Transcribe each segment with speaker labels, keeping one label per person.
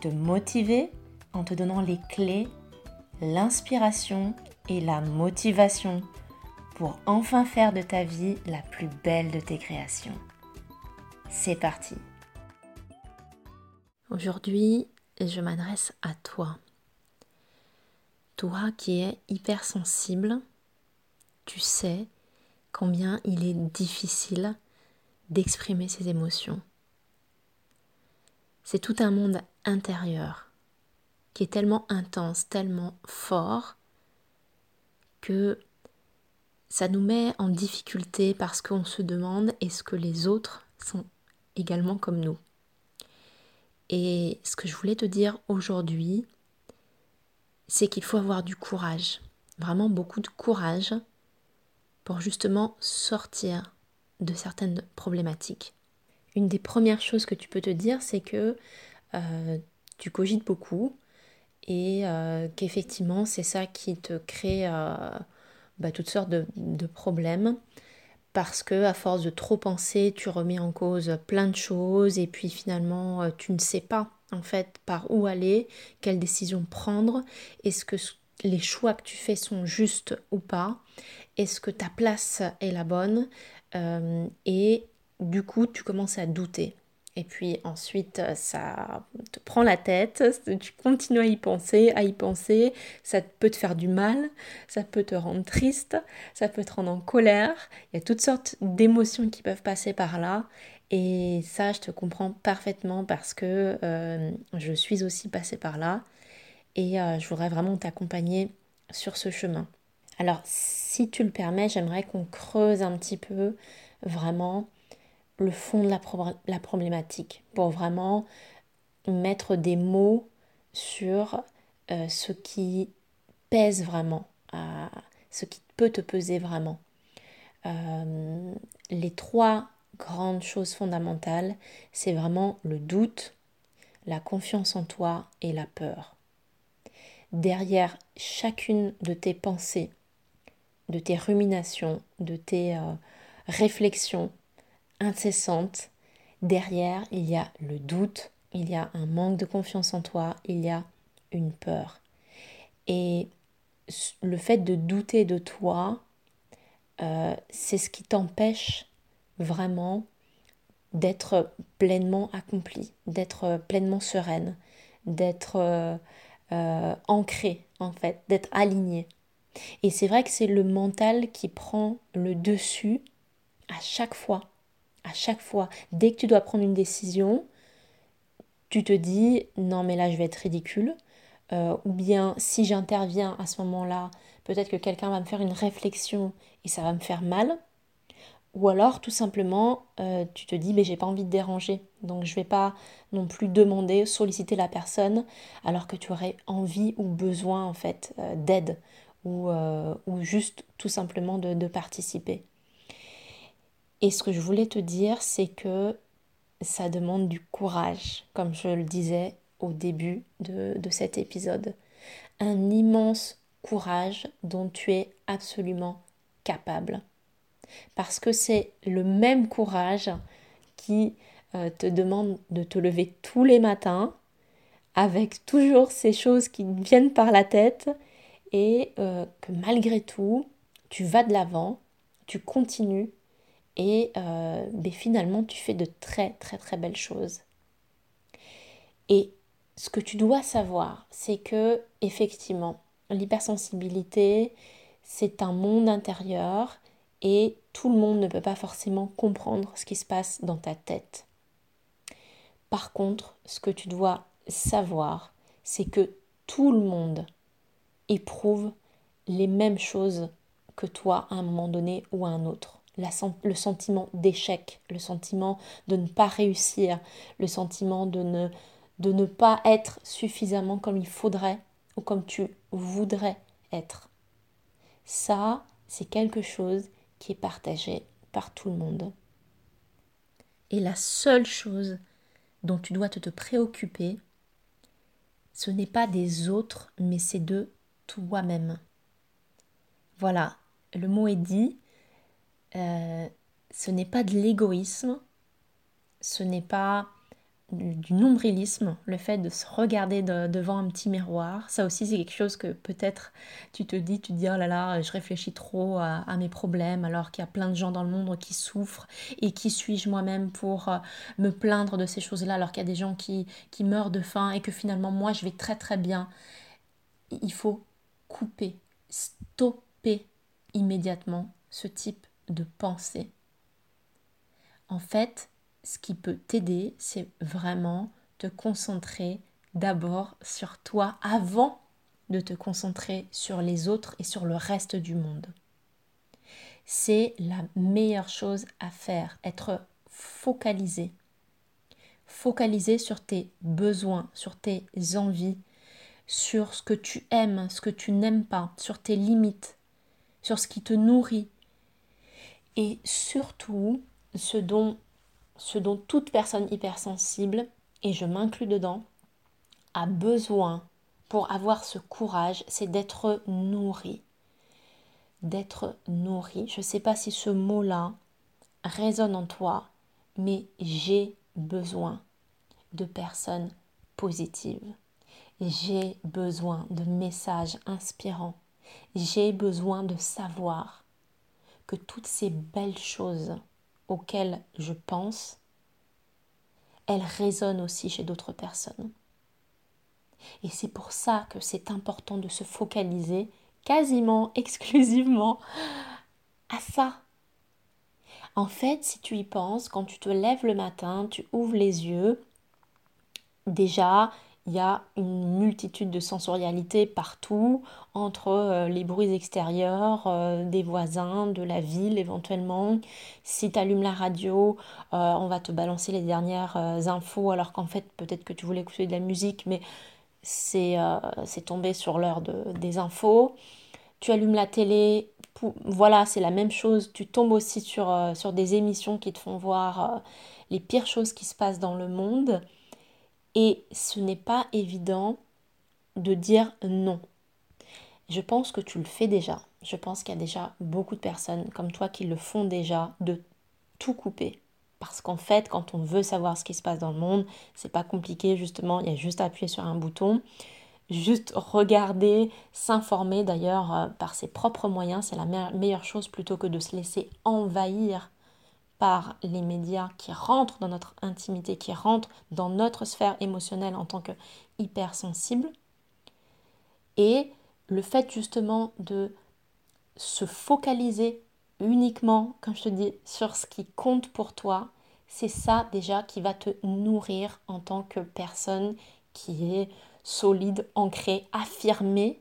Speaker 1: te motiver en te donnant les clés, l'inspiration et la motivation pour enfin faire de ta vie la plus belle de tes créations. C'est parti Aujourd'hui, je m'adresse à toi. Toi qui es hypersensible, tu sais combien il est difficile d'exprimer ses émotions. C'est tout un monde intérieur qui est tellement intense, tellement fort, que ça nous met en difficulté parce qu'on se demande est-ce que les autres sont également comme nous? Et ce que je voulais te dire aujourd'hui, c'est qu'il faut avoir du courage, vraiment beaucoup de courage pour justement sortir de certaines problématiques. Une des premières choses que tu peux te dire, c'est que euh, tu cogites beaucoup et euh, qu'effectivement c'est ça qui te crée euh, bah, toutes sortes de, problèmes. Parce que à force de trop penser, tu remets en cause plein de choses et puis finalement tu ne sais pas en fait par où aller, quelle décision prendre, est-ce que les choix que tu fais sont justes ou pas, est-ce que ta place est la bonne? Et du coup tu commences à douter. Et puis ensuite, ça te prend la tête, tu continues à y penser, à y penser, ça peut te faire du mal, ça peut te rendre triste, ça peut te rendre en colère. Il y a toutes sortes d'émotions qui peuvent passer par là. Et ça, je te comprends parfaitement parce que euh, je suis aussi passée par là. Et euh, je voudrais vraiment t'accompagner sur ce chemin. Alors, si tu le permets, j'aimerais qu'on creuse un petit peu vraiment le fond de la, problématique pour vraiment mettre des mots sur euh, ce qui pèse vraiment, ce qui peut te peser vraiment. Euh, les trois grandes choses fondamentales, c'est vraiment le doute, la confiance en toi et la peur. Derrière chacune de tes pensées, de tes ruminations, de tes euh, réflexions, incessante. Derrière, il y a le doute, il y a un manque de confiance en toi, il y a une peur. Et le fait de douter de toi, euh, c'est ce qui t'empêche vraiment d'être pleinement accompli, d'être pleinement sereine, d'être euh, euh, ancrée en fait, d'être alignée. Et c'est vrai que c'est le mental qui prend le dessus à chaque fois à chaque fois, dès que tu dois prendre une décision, tu te dis non mais là je vais être ridicule. Euh, ou bien si j'interviens à ce moment-là, peut-être que quelqu'un va me faire une réflexion et ça va me faire mal. Ou alors tout simplement euh, tu te dis mais j'ai pas envie de déranger. Donc je vais pas non plus demander, solliciter la personne alors que tu aurais envie ou besoin en fait euh, d'aide ou, ou, juste tout simplement de participer. Et ce que je voulais te dire, c'est que ça demande du courage, comme je le disais au début de, cet épisode. Un immense courage dont tu es absolument capable. Parce que c'est le même courage qui euh, te demande de te lever tous les matins avec toujours ces choses qui viennent par la tête et euh, que malgré tout, tu vas de l'avant, tu continues et euh, finalement tu fais de très très très belles choses. Et ce que tu dois savoir, c'est que effectivement, l'hypersensibilité, c'est un monde intérieur et tout le monde ne peut pas forcément comprendre ce qui se passe dans ta tête. Par contre, ce que tu dois savoir, c'est que tout le monde éprouve les mêmes choses que toi à un moment donné ou à un autre le sentiment d'échec, le sentiment de ne pas réussir, le sentiment de ne de ne pas être suffisamment comme il faudrait ou comme tu voudrais être. Ça, c'est quelque chose qui est partagé par tout le monde. Et la seule chose dont tu dois te, préoccuper, ce n'est pas des autres, mais c'est de toi-même. Voilà, le mot est dit. Euh, ce n'est pas de l'égoïsme, ce n'est pas du nombrilisme, le fait de se regarder devant un petit miroir. Ça aussi, c'est quelque chose que peut-être tu te dis, tu te dis, oh là là, je réfléchis trop à, mes problèmes, alors qu'il y a plein de gens dans le monde qui souffrent. Et qui suis-je moi-même pour euh, me plaindre de ces choses-là, alors qu'il y a des gens qui, qui meurent de faim et que finalement, moi, je vais très très bien. Il faut couper, stopper immédiatement ce type de pensée. En fait, ce qui peut t'aider, c'est vraiment te concentrer d'abord sur toi avant de te concentrer sur les autres et sur le reste du monde. C'est la meilleure chose à faire, être focalisé. Focalisé sur tes besoins, sur tes envies, sur ce que tu aimes, ce que tu n'aimes pas, sur tes limites, sur ce qui te nourrit. Et surtout, ce dont ce dont toute personne hypersensible, et je m'inclus dedans, a besoin pour avoir ce courage, c'est d'être nourri. D'être nourri. Je ne sais pas si ce mot-là résonne en toi, mais j'ai besoin de personnes positives. J'ai besoin de messages inspirants. J'ai besoin de savoir que toutes ces belles choses auxquelles je pense, elles résonnent aussi chez d'autres personnes. Et c'est pour ça que c'est important de se focaliser quasiment exclusivement à ça. En fait, si tu y penses, quand tu te lèves le matin, tu ouvres les yeux, déjà, il y a une multitude de sensorialités partout, entre euh, les bruits extérieurs, euh, des voisins, de la ville éventuellement. Si tu allumes la radio, euh, on va te balancer les dernières infos, alors qu'en fait peut-être que tu voulais écouter de la musique, mais c'est tombé sur l'heure de, des infos. Tu allumes la télé, voilà, c'est la même chose. Tu tombes aussi sur des émissions qui te font voir les pires choses qui se passent dans le monde. Et ce n'est pas évident de dire non. Je pense que tu le fais déjà. Je pense qu'il y a déjà beaucoup de personnes comme toi qui le font déjà de tout couper. Parce qu'en fait, quand on veut savoir ce qui se passe dans le monde, c'est pas compliqué justement, il y a juste à appuyer sur un bouton, juste regarder, s'informer d'ailleurs euh, par ses propres moyens, c'est la meilleure chose plutôt que de se laisser envahir par les médias qui rentrent dans notre intimité, qui rentrent dans notre sphère émotionnelle en tant que hypersensible. Et le fait justement de se focaliser uniquement, comme je te dis, sur ce qui compte pour toi, c'est ça déjà qui va te nourrir en tant que personne qui est solide, ancrée, affirmée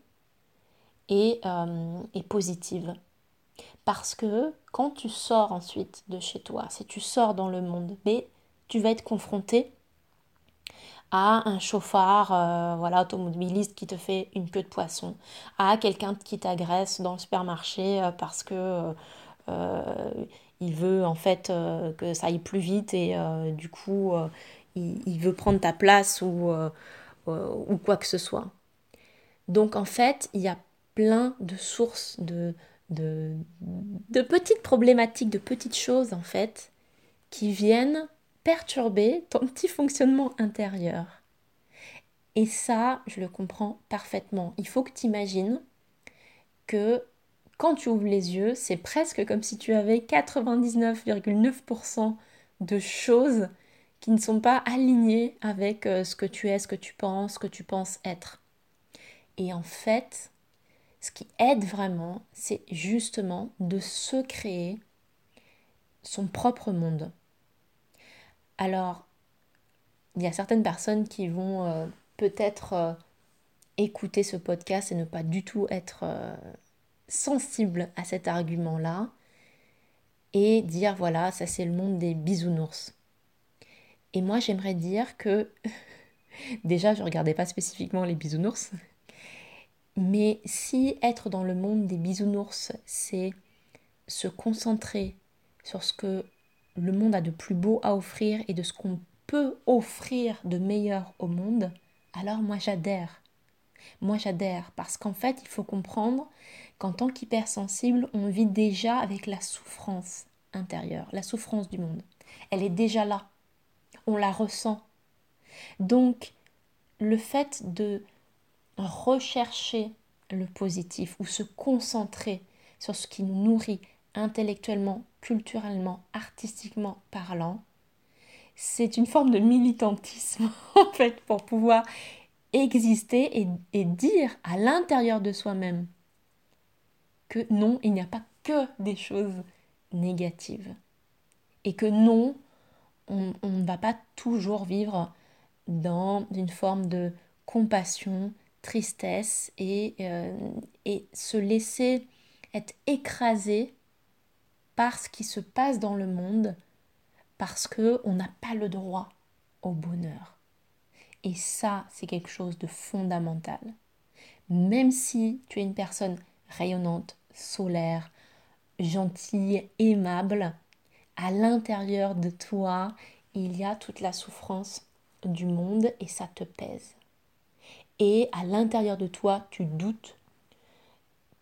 Speaker 1: et, euh, et positive. Parce que quand tu sors ensuite de chez toi, si tu sors dans le monde, mais tu vas être confronté à un chauffard euh, voilà automobiliste qui te fait une queue de poisson, à quelqu'un qui t'agresse dans le supermarché euh, parce que euh, il veut en fait que ça aille plus vite et du coup il, il, veut prendre ta place ou, ou quoi que ce soit. Donc en fait, il y a plein de sources de, de, petites problématiques, de petites choses en fait, qui viennent perturber ton petit fonctionnement intérieur. Et ça, je le comprends parfaitement. Il faut que tu imagines que quand tu ouvres les yeux, c'est presque comme si tu avais 99,9% de choses qui ne sont pas alignées avec euh, ce que tu es, ce que tu penses, ce que tu penses être. Et en fait, ce qui aide vraiment, c'est justement de se créer son propre monde. Alors, il y a certaines personnes qui vont euh, peut-être euh, écouter ce podcast et ne pas du tout être euh, sensibles à cet argument-là et dire voilà, ça c'est le monde des bisounours. Et moi j'aimerais dire que Déjà, je ne regardais pas spécifiquement les bisounours. Mais si être dans le monde des bisounours, c'est se concentrer sur ce que le monde a de plus beau à offrir et de ce qu'on peut offrir de meilleur au monde, alors moi j'adhère. Moi j'adhère parce qu'en fait il faut comprendre qu'en tant qu'hypersensible, on vit déjà avec la souffrance intérieure, la souffrance du monde. Elle est déjà là. On la ressent. Donc le fait de rechercher le positif ou se concentrer sur ce qui nous nourrit intellectuellement, culturellement, artistiquement parlant, c'est une forme de militantisme en fait pour pouvoir exister et, dire à l'intérieur de soi-même que non, il n'y a pas que des choses négatives et que non, on ne va pas toujours vivre dans une forme de compassion, tristesse et, euh, et se laisser être écrasé par ce qui se passe dans le monde parce que on n'a pas le droit au bonheur. Et ça, c'est quelque chose de fondamental. Même si tu es une personne rayonnante, solaire, gentille, aimable, à l'intérieur de toi, il y a toute la souffrance du monde et ça te pèse. Et à l'intérieur de toi, tu doutes,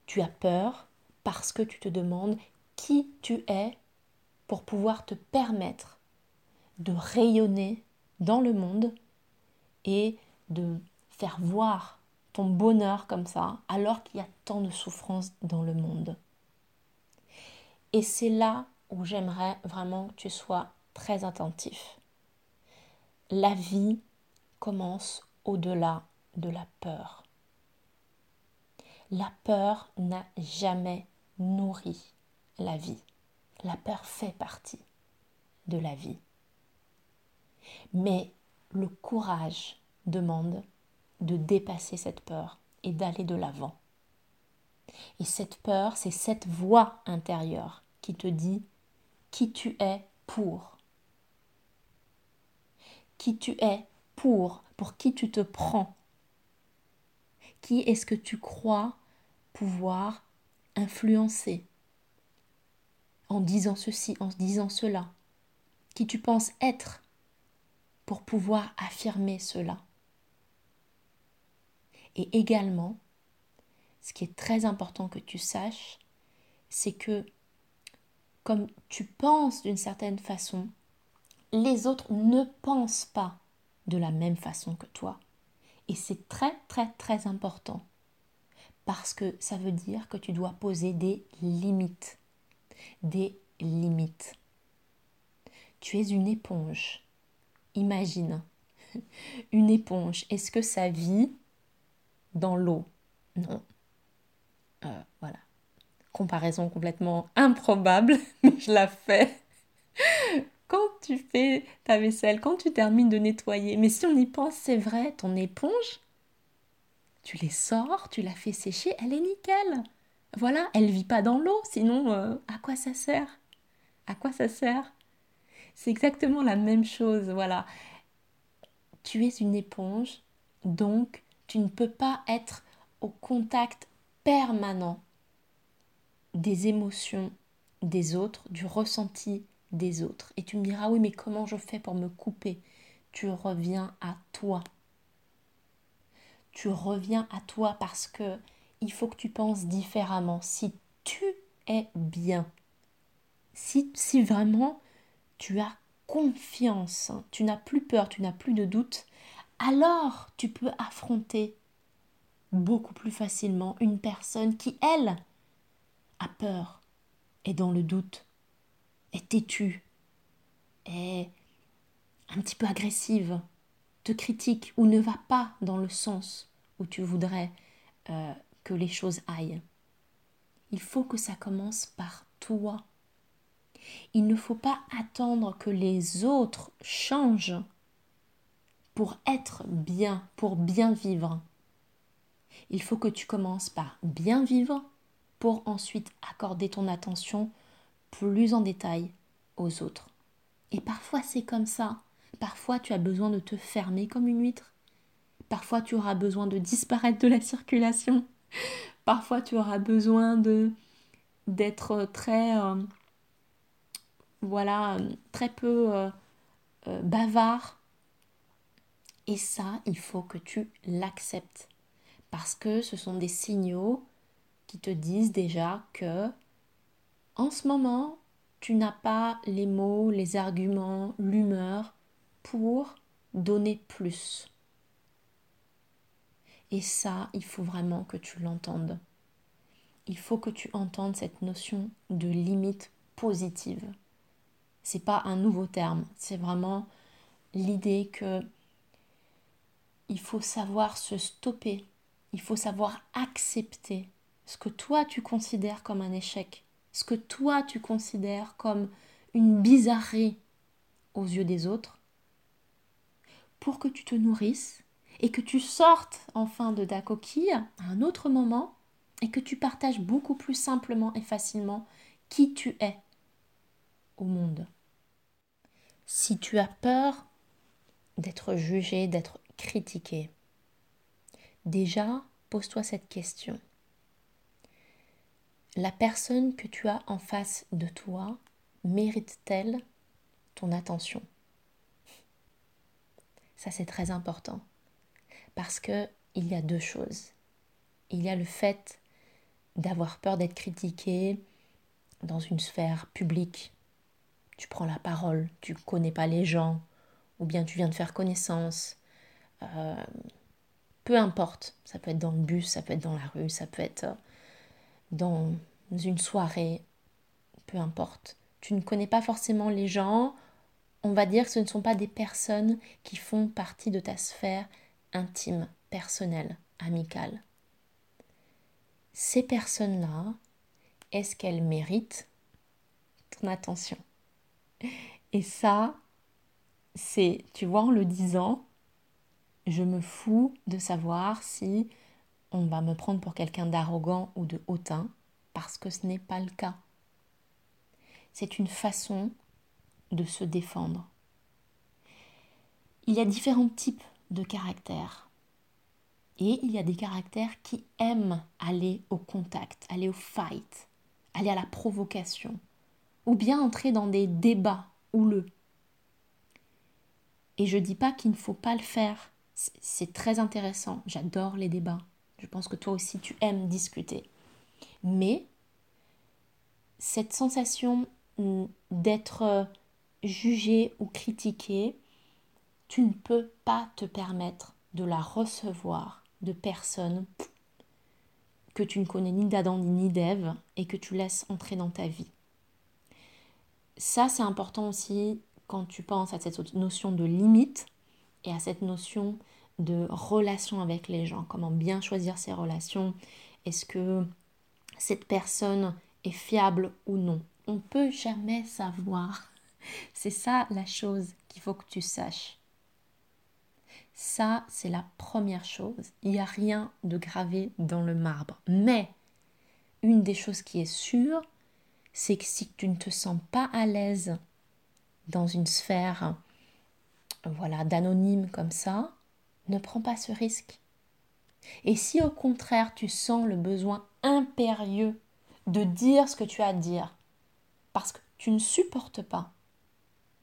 Speaker 1: tu as peur parce que tu te demandes qui tu es pour pouvoir te permettre de rayonner dans le monde et de faire voir ton bonheur comme ça alors qu'il y a tant de souffrance dans le monde. Et c'est là où j'aimerais vraiment que tu sois très attentif. La vie commence au-delà de la peur. La peur n'a jamais nourri la vie. La peur fait partie de la vie. Mais le courage demande de dépasser cette peur et d'aller de l'avant. Et cette peur, c'est cette voix intérieure qui te dit qui tu es pour. Qui tu es pour, pour qui tu te prends. Qui est-ce que tu crois pouvoir influencer en disant ceci, en disant cela? Qui tu penses être pour pouvoir affirmer cela? Et également, ce qui est très important que tu saches, c'est que comme tu penses d'une certaine façon, les autres ne pensent pas de la même façon que toi. Et c'est très très très important parce que ça veut dire que tu dois poser des limites. Des limites. Tu es une éponge. Imagine, une éponge, est-ce que ça vit dans l'eau? Non. Euh, voilà. Comparaison complètement improbable, mais je la fais. Quand tu fais ta vaisselle, quand tu termines de nettoyer, mais si on y pense, c'est vrai, ton éponge, tu les sors, tu la fais sécher, elle est nickel. Voilà, elle vit pas dans l'eau, sinon euh, à quoi ça sert? À quoi ça sert? C'est exactement la même chose, voilà. Tu es une éponge, donc tu ne peux pas être au contact permanent des émotions des autres, du ressenti des autres. Et tu me diras, oui, mais comment je fais pour me couper? Tu reviens à toi. Tu reviens à toi parce que il faut que tu penses différemment. Si tu es bien, si, si vraiment tu as confiance, tu n'as plus peur, tu n'as plus de doute, alors tu peux affronter beaucoup plus facilement une personne qui, elle, a peur, est dans le doute, est têtue, est un petit peu agressive, te critique ou ne va pas dans le sens où tu voudrais euh, que les choses aillent. Il faut que ça commence par toi. Il ne faut pas attendre que les autres changent pour être bien, pour bien vivre. Il faut que tu commences par bien vivre pour ensuite accorder ton attention plus en détail aux autres. Et parfois c'est comme ça. Parfois tu as besoin de te fermer comme une huître Parfois, tu auras besoin de disparaître de la circulation. Parfois, tu auras besoin de d'être très, euh, voilà, très peu euh, euh, bavard. Et ça, il faut que tu l'acceptes. Parce que ce sont des signaux qui te disent déjà que en ce moment, tu n'as pas les mots, les arguments, l'humeur pour donner plus. Et ça, il faut vraiment que tu l'entendes. Il faut que tu entendes cette notion de limite positive. C'est pas un nouveau terme, c'est vraiment l'idée que il faut savoir se stopper, il faut savoir accepter ce que toi tu considères comme un échec, ce que toi tu considères comme une bizarrerie aux yeux des autres, pour que tu te nourrisses et que tu sortes enfin de ta coquille à un autre moment et que tu partages beaucoup plus simplement et facilement qui tu es au monde. Si tu as peur d'être jugé, d'être critiqué, déjà pose-toi cette question. La personne que tu as en face de toi mérite-t-elle ton attention? Ça c'est très important parce que il y a deux choses. Il y a le fait d'avoir peur d'être critiqué dans une sphère publique. Tu prends la parole, tu connais pas les gens, ou bien tu viens de faire connaissance. Euh, peu importe, ça peut être dans le bus, ça peut être dans la rue, ça peut être dans une soirée, peu importe. Tu ne connais pas forcément les gens, on va dire que ce ne sont pas des personnes qui font partie de ta sphère intime, personnelle, amicale. Ces personnes-là, est-ce qu'elles méritent ton attention? Et ça, c'est, tu vois, en le disant, je me fous de savoir si on va me prendre pour quelqu'un d'arrogant ou de hautain, parce que ce n'est pas le cas. C'est une façon de se défendre. Il y a différents types de caractères. Et il y a des caractères qui aiment aller au contact, aller au fight, aller à la provocation, ou bien entrer dans des débats houleux. Et je dis pas qu'il ne faut pas le faire. C'est très intéressant. J'adore les débats. Je pense que toi aussi tu aimes discuter. Mais cette sensation mm, d'être jugé ou critiqué, tu ne peux pas te permettre de la recevoir de personnes que tu ne connais ni d'Adam ni d'Ève et que tu laisses entrer dans ta vie. Ça, c'est important aussi quand tu penses à cette notion de limite et à cette notion de relation avec les gens. Comment bien choisir ses relations Est-ce que cette personne est fiable ou non On ne peut jamais savoir. C'est ça la chose qu'il faut que tu saches. Ça, c'est la première chose. Il n'y a rien de gravé dans le marbre. Mais une des choses qui est sûre, c'est que si tu ne te sens pas à l'aise dans une sphère voilà, d'anonyme comme ça, ne prends pas ce risque. Et si au contraire tu sens le besoin impérieux de dire ce que tu as à dire, parce que tu ne supportes pas,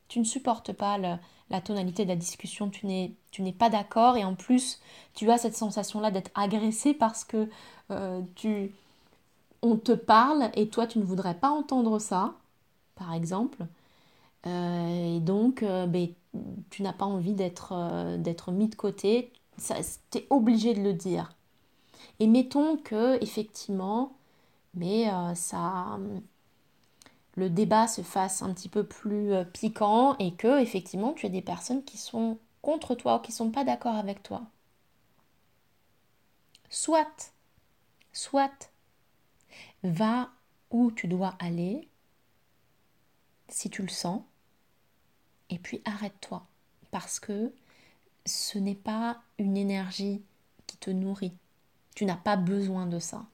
Speaker 1: tu ne supportes pas la tonalité de la discussion, tu n'es, tu n'es pas d'accord et en plus tu as cette sensation-là d'être agressé parce que euh, tu, on te parle et toi tu ne voudrais pas entendre ça, par exemple. Euh, et donc euh, ben, tu n'as pas envie d'être, d'être mis de côté, tu es obligé de le dire. Et mettons que effectivement, mais ça le débat se fasse un petit peu plus euh, piquant et que effectivement tu as des personnes qui sont contre toi ou qui sont pas d'accord avec toi. Soit, soit, va où tu dois aller si tu le sens et puis arrête-toi parce que ce n'est pas une énergie qui te nourrit. Tu n'as pas besoin de ça.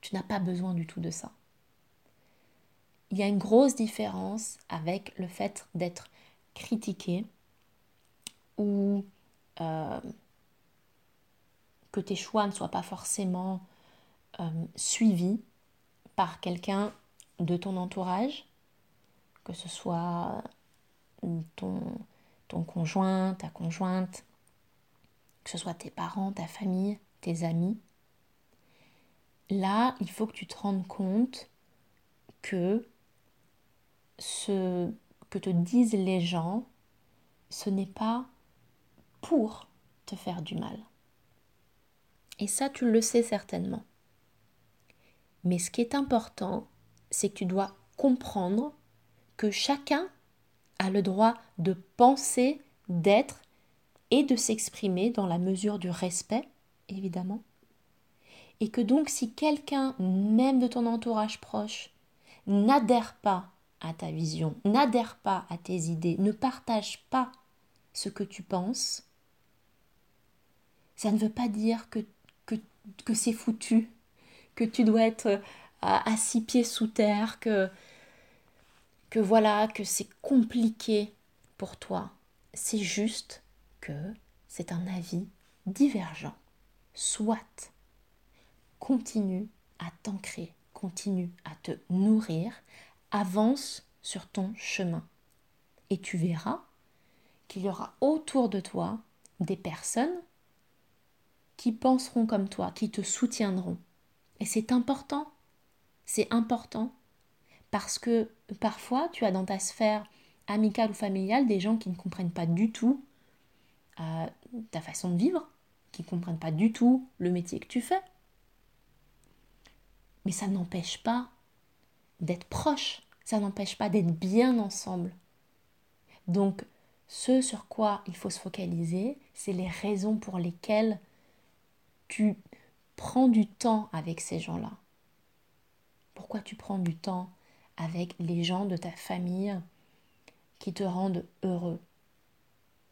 Speaker 1: Tu n'as pas besoin du tout de ça il y a une grosse différence avec le fait d'être critiqué ou euh, que tes choix ne soient pas forcément euh, suivis par quelqu'un de ton entourage, que ce soit ton, ton conjoint, ta conjointe, que ce soit tes parents, ta famille, tes amis. Là, il faut que tu te rendes compte que ce que te disent les gens, ce n'est pas pour te faire du mal. Et ça, tu le sais certainement. Mais ce qui est important, c'est que tu dois comprendre que chacun a le droit de penser, d'être et de s'exprimer dans la mesure du respect, évidemment. Et que donc si quelqu'un, même de ton entourage proche, n'adhère pas à ta vision, n'adhère pas à tes idées, ne partage pas ce que tu penses, ça ne veut pas dire que, c'est foutu, que tu dois être à, à six pieds sous terre, que, que voilà, que c'est compliqué pour toi. C'est juste que c'est un avis divergent. Soit continue à t'ancrer, continue à te nourrir, avance sur ton chemin. Et tu verras qu'il y aura autour de toi des personnes qui penseront comme toi, qui te soutiendront. Et c'est important. C'est important parce que parfois tu as dans ta sphère amicale ou familiale des gens qui ne comprennent pas du tout euh, ta façon de vivre, qui ne comprennent pas du tout le métier que tu fais. Mais ça n'empêche pas d'être proche, ça n'empêche pas d'être bien ensemble. Donc, ce sur quoi il faut se focaliser, c'est les raisons pour lesquelles tu prends du temps avec ces gens-là. Pourquoi tu prends du temps avec les gens de ta famille qui te rendent heureux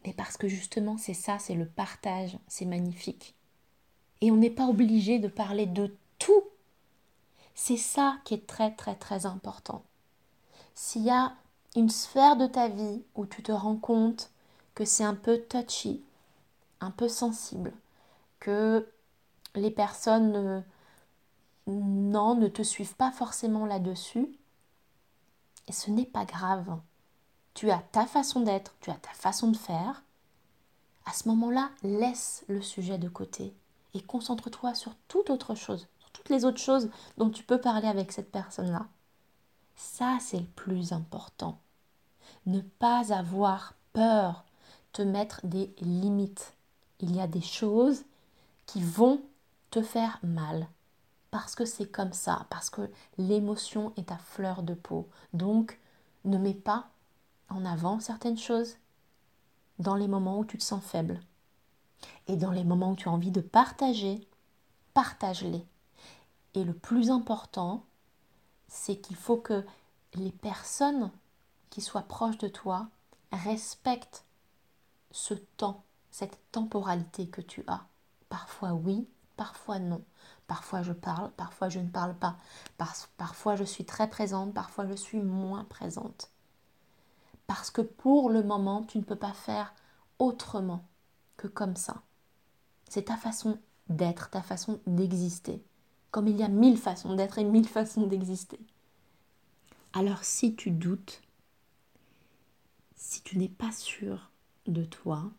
Speaker 1: Mais parce que justement, c'est ça, c'est le partage, c'est magnifique. Et on n'est pas obligé de parler de tout. C'est ça qui est très très très important. S'il y a une sphère de ta vie où tu te rends compte que c'est un peu touchy, un peu sensible, que les personnes non, ne te suivent pas forcément là-dessus, et ce n'est pas grave. Tu as ta façon d'être, tu as ta façon de faire. À ce moment-là, laisse le sujet de côté et concentre-toi sur toute autre chose, sur toutes les autres choses dont tu peux parler avec cette personne-là. Ça, c'est le plus important. Ne pas avoir peur, te mettre des limites. Il y a des choses qui vont te faire mal, parce que c'est comme ça, parce que l'émotion est à fleur de peau. Donc, ne mets pas en avant certaines choses dans les moments où tu te sens faible. Et dans les moments où tu as envie de partager, partage-les. Et le plus important, c'est qu'il faut que les personnes qui soient proches de toi respectent ce temps, cette temporalité que tu as. Parfois oui, parfois non. Parfois je parle, parfois je ne parle pas. parfois je suis très présente, parfois je suis moins présente. Parce que pour le moment, tu ne peux pas faire autrement que comme ça. C'est ta façon d'être, ta façon d'exister. Comme il y a mille façons d'être et mille façons d'exister. Alors si tu doutes, si tu n'es pas sûr de toi,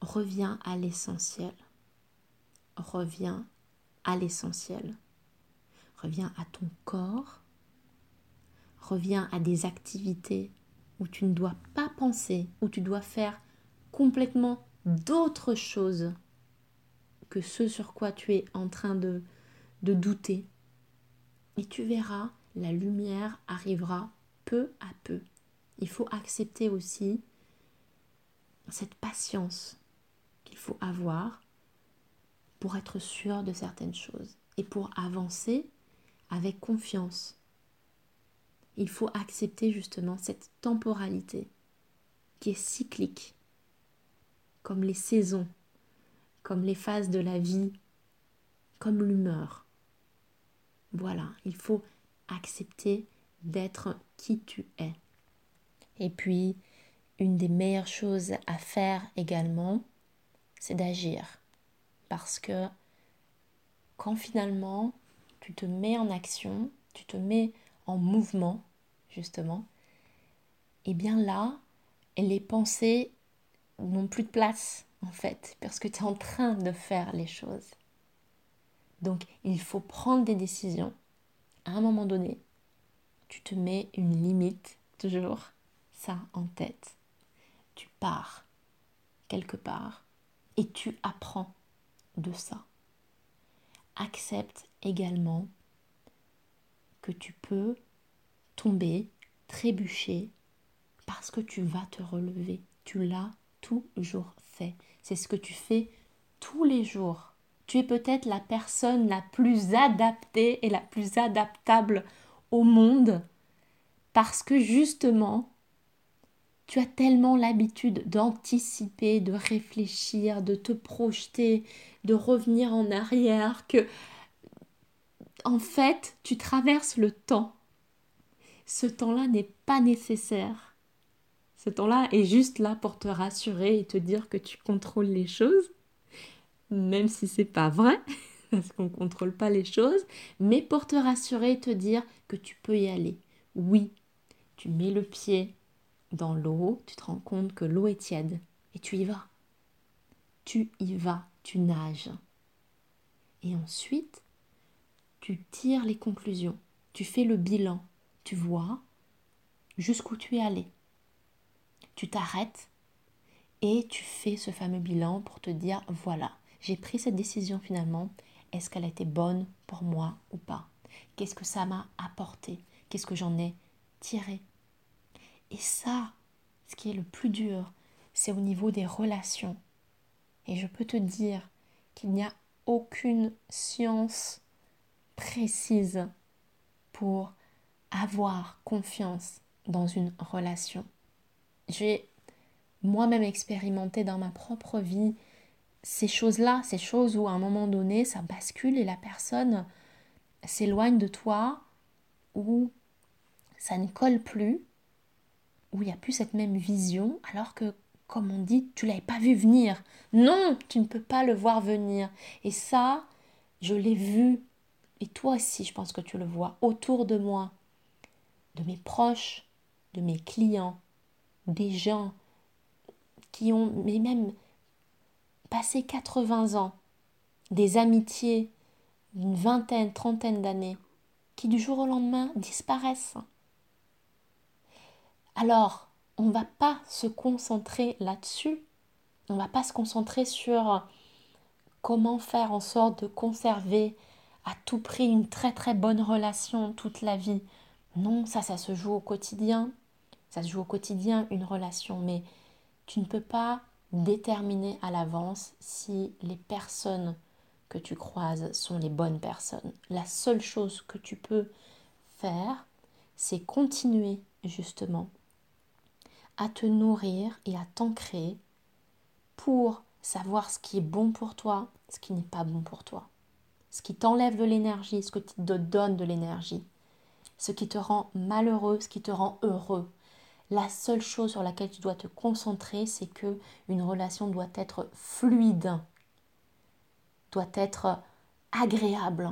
Speaker 1: reviens à l'essentiel reviens à l'essentiel. Reviens à ton corps. Reviens à des activités où tu ne dois pas penser, où tu dois faire complètement d'autres choses que ce sur quoi tu es en train de, de douter. Et tu verras, la lumière arrivera peu à peu. Il faut accepter aussi cette patience qu'il faut avoir pour être sûr de certaines choses et pour avancer avec confiance. Il faut accepter justement cette temporalité qui est cyclique, comme les saisons, comme les phases de la vie, comme l'humeur. Voilà, il faut accepter d'être qui tu es. Et puis, une des meilleures choses à faire également, c'est d'agir parce que quand finalement tu te mets en action, tu te mets en mouvement, justement, et eh bien là, les pensées n'ont plus de place, en fait, parce que tu es en train de faire les choses. Donc, il faut prendre des décisions. À un moment donné, tu te mets une limite, toujours ça en tête. Tu pars quelque part et tu apprends de ça. Accepte également que tu peux tomber, trébucher, parce que tu vas te relever. Tu l'as toujours fait. C'est ce que tu fais tous les jours. Tu es peut-être la personne la plus adaptée et la plus adaptable au monde parce que justement, tu as tellement l'habitude d'anticiper, de réfléchir, de te projeter, de revenir en arrière que en fait, tu traverses le temps. Ce temps-là n'est pas nécessaire. Ce temps-là est juste là pour te rassurer et te dire que tu contrôles les choses, même si c'est pas vrai, parce qu'on ne contrôle pas les choses, mais pour te rassurer et te dire que tu peux y aller. Oui, tu mets le pied dans l'eau, tu te rends compte que l'eau est tiède et tu y vas. Tu y vas, tu nages. Et ensuite, tu tires les conclusions, tu fais le bilan, tu vois jusqu'où tu es allé. Tu t'arrêtes et tu fais ce fameux bilan pour te dire voilà, j'ai pris cette décision finalement, est-ce qu'elle a été bonne pour moi ou pas? Qu'est-ce que ça m'a apporté? Qu'est-ce que j'en ai tiré Et ça, ce qui est le plus dur, c'est au niveau des relations. Et je peux te dire qu'il n'y a aucune science précise pour avoir confiance dans une relation j'ai moi-même expérimenté dans ma propre vie ces choses-là, ces choses où à un moment donné ça bascule et la personne s'éloigne de toi, où ça ne colle plus, où il n'y a plus cette même vision, alors que, comme on dit, tu l'avais pas vu venir. Non, tu ne peux pas le voir venir. Et ça, je l'ai vu, et toi aussi, je pense que tu le vois, autour de moi, de mes proches, de mes clients, des gens qui ont mais même passé 80 ans, des amitiés d'une vingtaine, trentaine d'années, qui du jour au lendemain disparaissent. Alors, on ne va pas se concentrer là-dessus, on ne va pas se concentrer sur comment faire en sorte de conserver à tout prix une très très bonne relation toute la vie. Non, ça, ça se joue au quotidien. Ça se joue au quotidien, une relation, mais tu ne peux pas déterminer à l'avance si les personnes que tu croises sont les bonnes personnes. La seule chose que tu peux faire, c'est continuer justement à te nourrir et à t'ancrer pour savoir ce qui est bon pour toi, ce qui n'est pas bon pour toi. Ce qui t'enlève de l'énergie, ce qui te donne de l'énergie. Ce qui te rend malheureux, ce qui te rend heureux. La seule chose sur laquelle tu dois te concentrer, c'est que une relation doit être fluide, doit être agréable,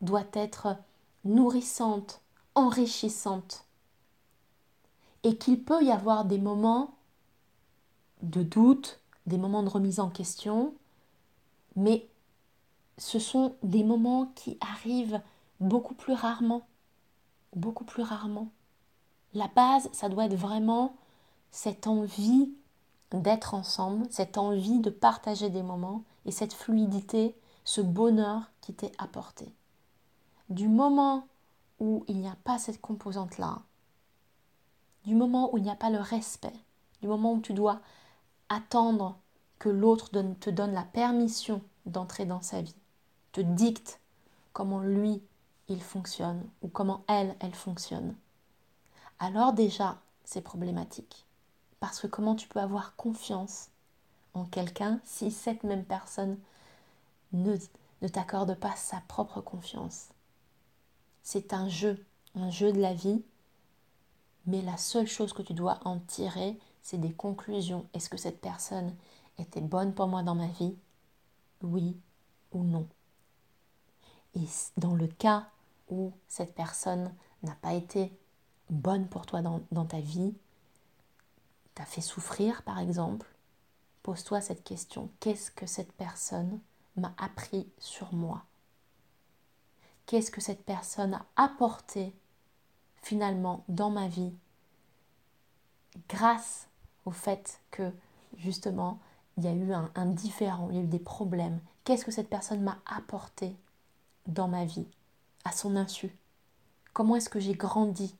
Speaker 1: doit être nourrissante, enrichissante. Et qu'il peut y avoir des moments de doute, des moments de remise en question, mais ce sont des moments qui arrivent beaucoup plus rarement, beaucoup plus rarement. La base, ça doit être vraiment cette envie d'être ensemble, cette envie de partager des moments et cette fluidité, ce bonheur qui t'est apporté. Du moment où il n'y a pas cette composante-là, du moment où il n'y a pas le respect, du moment où tu dois attendre que l'autre te donne la permission d'entrer dans sa vie, te dicte comment lui il fonctionne ou comment elle elle fonctionne alors déjà, c'est problématique. Parce que comment tu peux avoir confiance en quelqu'un si cette même personne ne, ne t'accorde pas sa propre confiance? C'est un jeu, un jeu de la vie, mais la seule chose que tu dois en tirer, c'est des conclusions. Est-ce que cette personne était bonne pour moi dans ma vie? Oui ou non. Et dans le cas où cette personne n'a pas été bonne pour toi dans, ta vie, t'a fait souffrir par exemple, pose-toi cette question. Qu'est-ce que cette personne m'a appris sur moi? Qu'est-ce que cette personne a apporté finalement dans ma vie grâce au fait que justement il y a eu un, différent, il y a eu des problèmes. Qu'est-ce que cette personne m'a apporté dans ma vie, à son insu? Comment est-ce que j'ai grandi?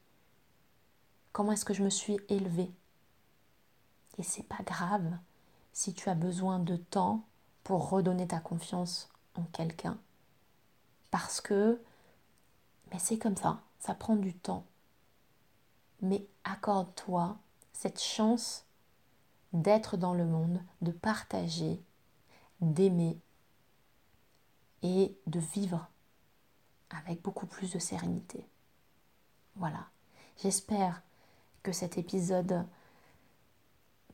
Speaker 1: Comment est-ce que je me suis élevée? Et c'est pas grave si tu as besoin de temps pour redonner ta confiance en quelqu'un. Parce que, mais c'est comme ça, ça prend du temps. Mais accorde-toi cette chance d'être dans le monde, de partager, d'aimer et de vivre avec beaucoup plus de sérénité. Voilà. J'espère que cet épisode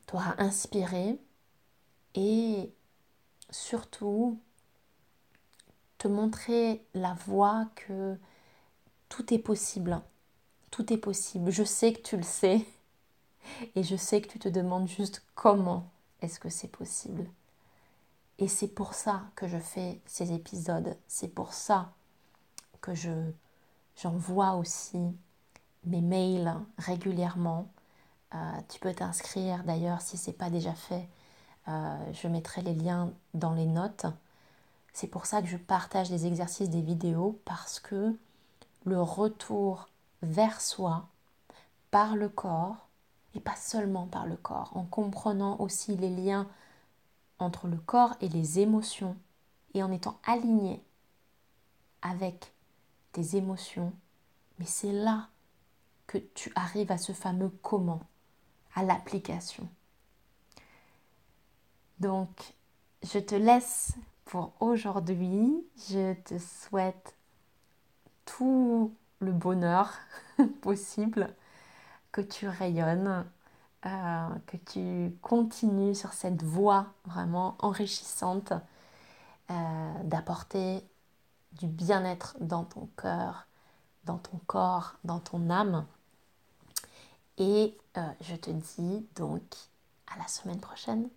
Speaker 1: t'aura inspiré et surtout te montrer la voie que tout est possible. Tout est possible. Je sais que tu le sais et je sais que tu te demandes juste comment est-ce que c'est possible. Et c'est pour ça que je fais ces épisodes. C'est pour ça que je j'envoie aussi mes mails régulièrement. Euh, tu peux t'inscrire d'ailleurs si ce n'est pas déjà fait. Euh, je mettrai les liens dans les notes. C'est pour ça que je partage des exercices, des vidéos, parce que le retour vers soi, par le corps, et pas seulement par le corps, en comprenant aussi les liens entre le corps et les émotions, et en étant aligné avec tes émotions, mais c'est là que tu arrives à ce fameux comment, à l'application. Donc, je te laisse pour aujourd'hui. Je te souhaite tout le bonheur possible, que tu rayonnes, euh, que tu continues sur cette voie vraiment enrichissante euh, d'apporter du bien-être dans ton cœur, dans ton corps, dans ton âme. Et euh, je te dis donc à la semaine prochaine.